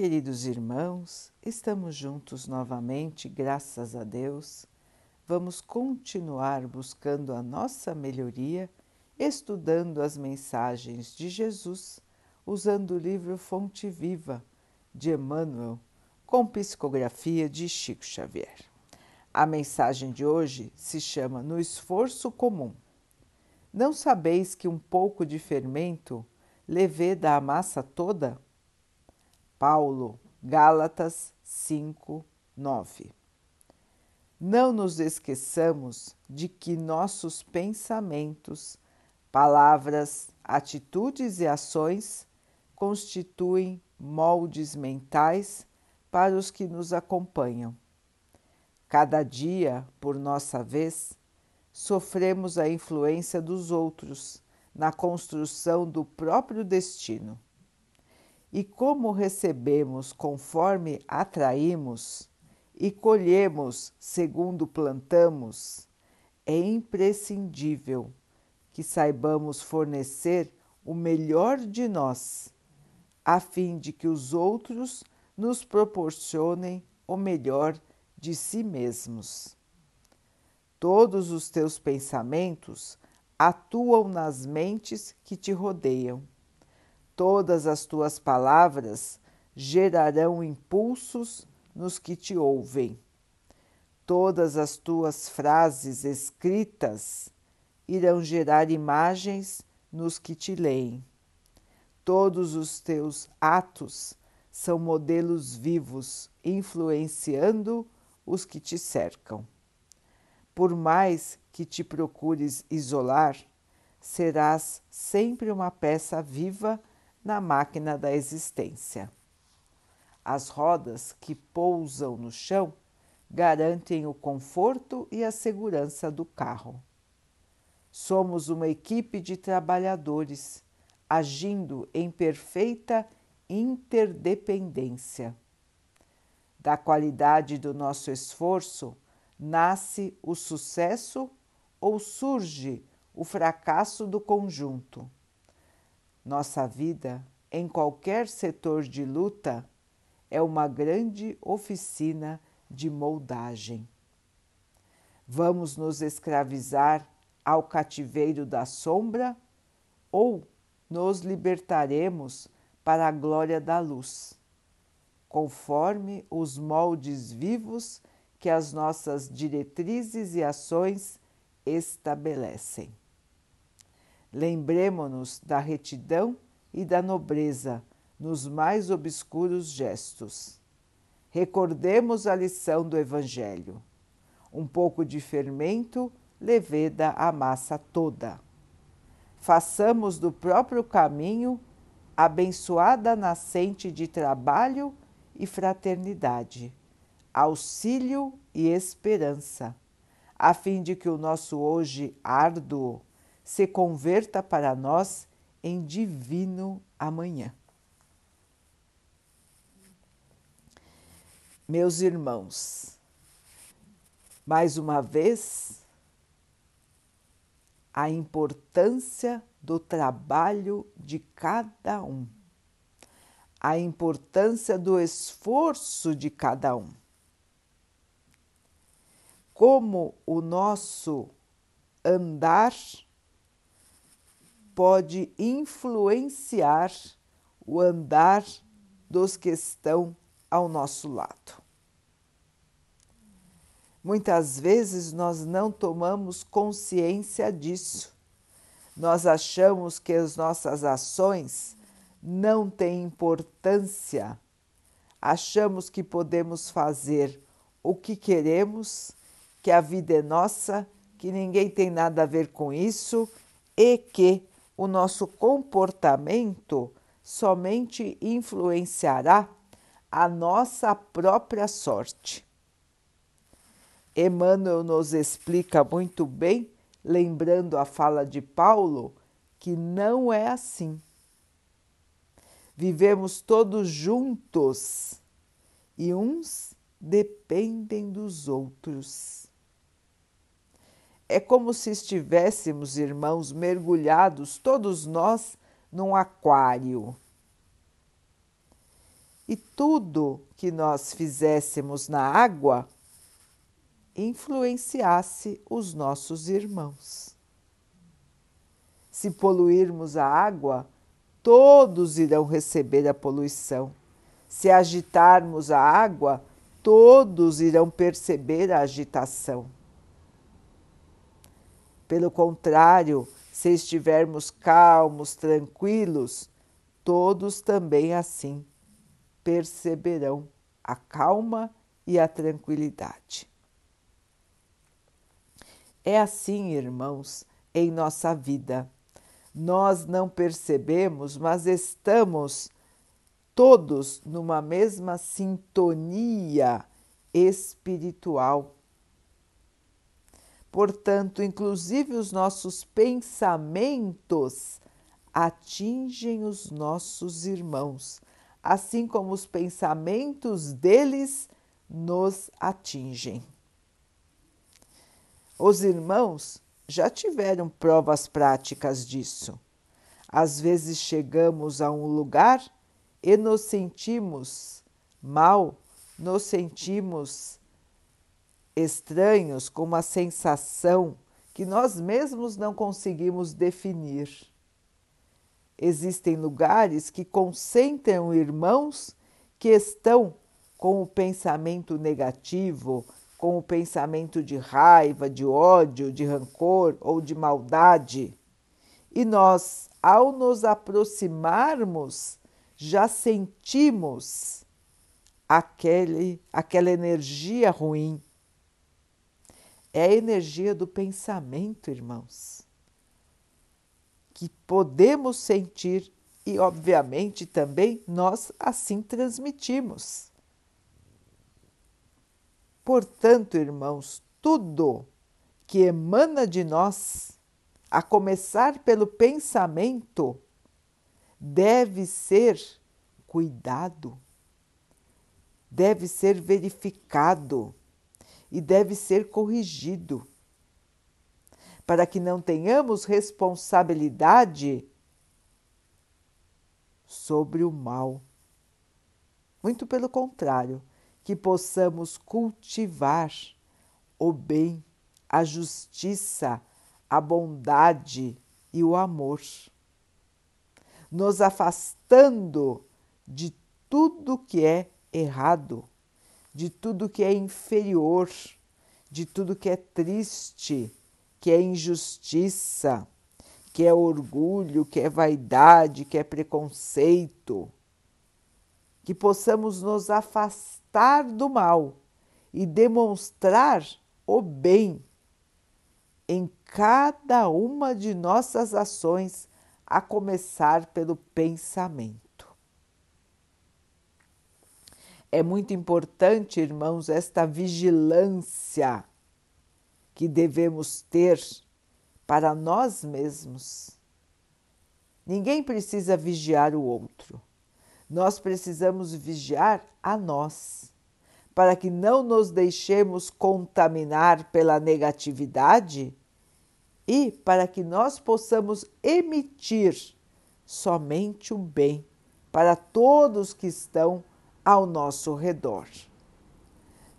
queridos irmãos, estamos juntos novamente, graças a Deus. Vamos continuar buscando a nossa melhoria, estudando as mensagens de Jesus, usando o livro Fonte Viva de Emmanuel, com psicografia de Chico Xavier. A mensagem de hoje se chama No Esforço Comum. Não sabeis que um pouco de fermento leveda a massa toda? Paulo, Gálatas 5, 9. Não nos esqueçamos de que nossos pensamentos, palavras, atitudes e ações constituem moldes mentais para os que nos acompanham. Cada dia, por nossa vez, sofremos a influência dos outros na construção do próprio destino e como recebemos conforme atraímos e colhemos segundo plantamos, é imprescindível que saibamos fornecer o melhor de nós, a fim de que os outros nos proporcionem o melhor de si mesmos. Todos os teus pensamentos atuam nas mentes que te rodeiam Todas as tuas palavras gerarão impulsos nos que te ouvem. Todas as tuas frases escritas irão gerar imagens nos que te leem. Todos os teus atos são modelos vivos, influenciando os que te cercam. Por mais que te procures isolar, serás sempre uma peça viva na máquina da existência. As rodas que pousam no chão garantem o conforto e a segurança do carro. Somos uma equipe de trabalhadores agindo em perfeita interdependência. Da qualidade do nosso esforço nasce o sucesso ou surge o fracasso do conjunto. Nossa vida, em qualquer setor de luta, é uma grande oficina de moldagem. Vamos nos escravizar ao cativeiro da sombra ou nos libertaremos para a glória da luz, conforme os moldes vivos que as nossas diretrizes e ações estabelecem. Lembremo-nos da retidão e da nobreza nos mais obscuros gestos. Recordemos a lição do Evangelho. Um pouco de fermento leveda a massa toda. Façamos do próprio caminho abençoada nascente de trabalho e fraternidade, auxílio e esperança, a fim de que o nosso hoje árduo se converta para nós em divino amanhã. Meus irmãos, mais uma vez, a importância do trabalho de cada um, a importância do esforço de cada um. Como o nosso andar pode influenciar o andar dos que estão ao nosso lado. Muitas vezes nós não tomamos consciência disso. Nós achamos que as nossas ações não têm importância. Achamos que podemos fazer o que queremos, que a vida é nossa, que ninguém tem nada a ver com isso e que o nosso comportamento somente influenciará a nossa própria sorte. Emmanuel nos explica muito bem, lembrando a fala de Paulo, que não é assim. Vivemos todos juntos e uns dependem dos outros. É como se estivéssemos, irmãos, mergulhados, todos nós, num aquário. e tudo que nós fizéssemos na água influenciasse os nossos irmãos. Se poluirmos a água, todos irão receber a poluição. Se agitarmos a água, todos irão perceber a agitação. Pelo contrário, se estivermos calmos, tranquilos, todos também assim perceberão a calma e a tranquilidade. É assim, irmãos, em nossa vida. Nós não percebemos, mas estamos todos numa mesma sintonia espiritual. Portanto, inclusive os nossos pensamentos atingem os nossos irmãos, assim como os pensamentos deles nos atingem. Os irmãos já tiveram provas práticas disso. Às vezes chegamos a um lugar e nos sentimos mal, nos sentimos estranhos, com uma sensação que nós mesmos não conseguimos definir. Existem lugares que concentram irmãos que estão com o pensamento negativo, com o pensamento de raiva, de ódio, de rancor ou de maldade. E nós, ao nos aproximarmos, já sentimos aquele, aquela energia ruim. É a energia do pensamento, irmãos, que podemos sentir e, obviamente, também nós assim transmitimos. Portanto, irmãos, tudo que emana de nós, a começar pelo pensamento, deve ser cuidado, deve ser verificado e deve ser corrigido, para que não tenhamos responsabilidade sobre o mal. Muito pelo contrário, que possamos cultivar o bem, a justiça, a bondade e o amor, nos afastando de tudo que é errado, de tudo que é inferior, de tudo que é triste, que é injustiça, que é orgulho, que é vaidade, que é preconceito. Que possamos nos afastar do mal e demonstrar o bem em cada uma de nossas ações, a começar pelo pensamento. É muito importante, irmãos, esta vigilância que devemos ter para nós mesmos. Ninguém precisa vigiar o outro nós precisamos vigiar a nós, para que não nos deixemos contaminar pela negatividade e para que nós possamos emitir somente o bem para todos que estão ao nosso redor.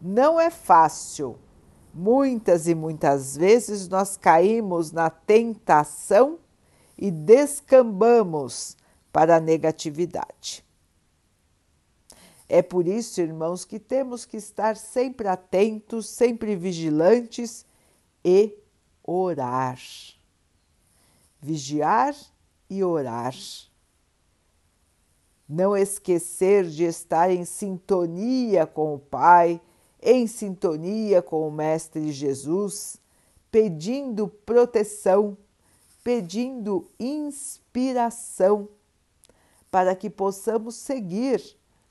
Não é fácil. Muitas e muitas vezes nós caímos na tentação e descambamos para a negatividade. É por isso, irmãos, que temos que estar sempre atentos, sempre vigilantes e orar. Vigiar e orar. Não esquecer de estar em sintonia com o Pai, em sintonia com o Mestre Jesus, pedindo proteção, pedindo inspiração, para que possamos seguir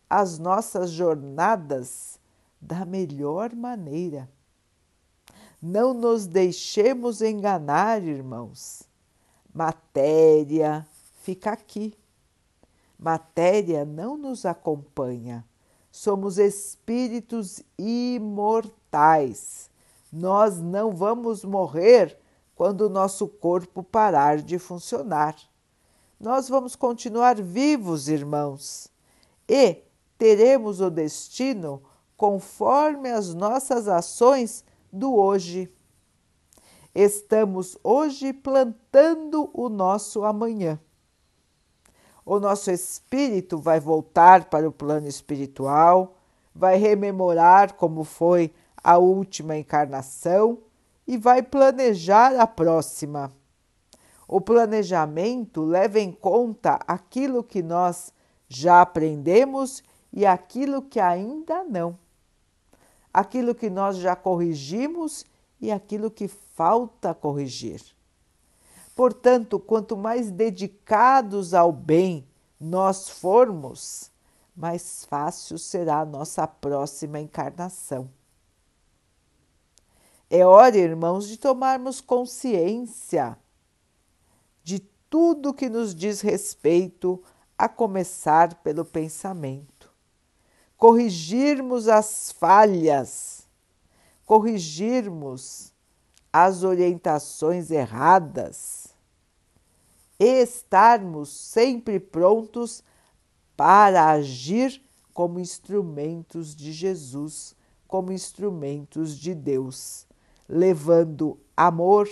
as nossas jornadas da melhor maneira. Não nos deixemos enganar, irmãos. Matéria fica aqui. Matéria não nos acompanha. Somos espíritos imortais. Nós não vamos morrer quando o nosso corpo parar de funcionar. Nós vamos continuar vivos, irmãos. E teremos o destino conforme as nossas ações do hoje. Estamos hoje plantando o nosso amanhã. O nosso espírito vai voltar para o plano espiritual, vai rememorar como foi a última encarnação e vai planejar a próxima. O planejamento leva em conta aquilo que nós já aprendemos e aquilo que ainda não. Aquilo que nós já corrigimos e aquilo que falta corrigir. Portanto, quanto mais dedicados ao bem nós formos, mais fácil será a nossa próxima encarnação. É hora, irmãos, de tomarmos consciência de tudo que nos diz respeito, a começar pelo pensamento. Corrigirmos as falhas, corrigirmos as orientações erradas e estarmos sempre prontos para agir como instrumentos de Jesus, como instrumentos de Deus levando amor,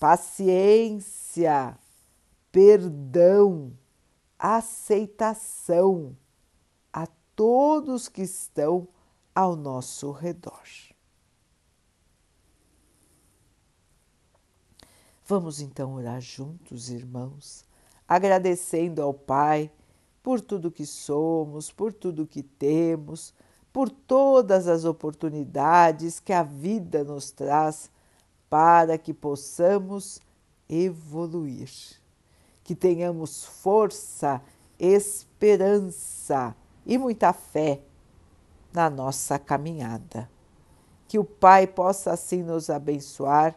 paciência, perdão, aceitação a todos que estão ao nosso redor. Vamos então orar juntos, irmãos, agradecendo ao Pai por tudo que somos, por tudo que temos, por todas as oportunidades que a vida nos traz para que possamos evoluir, que tenhamos força, esperança e muita fé na nossa caminhada. Que o Pai possa assim nos abençoar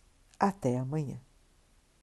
Até amanhã.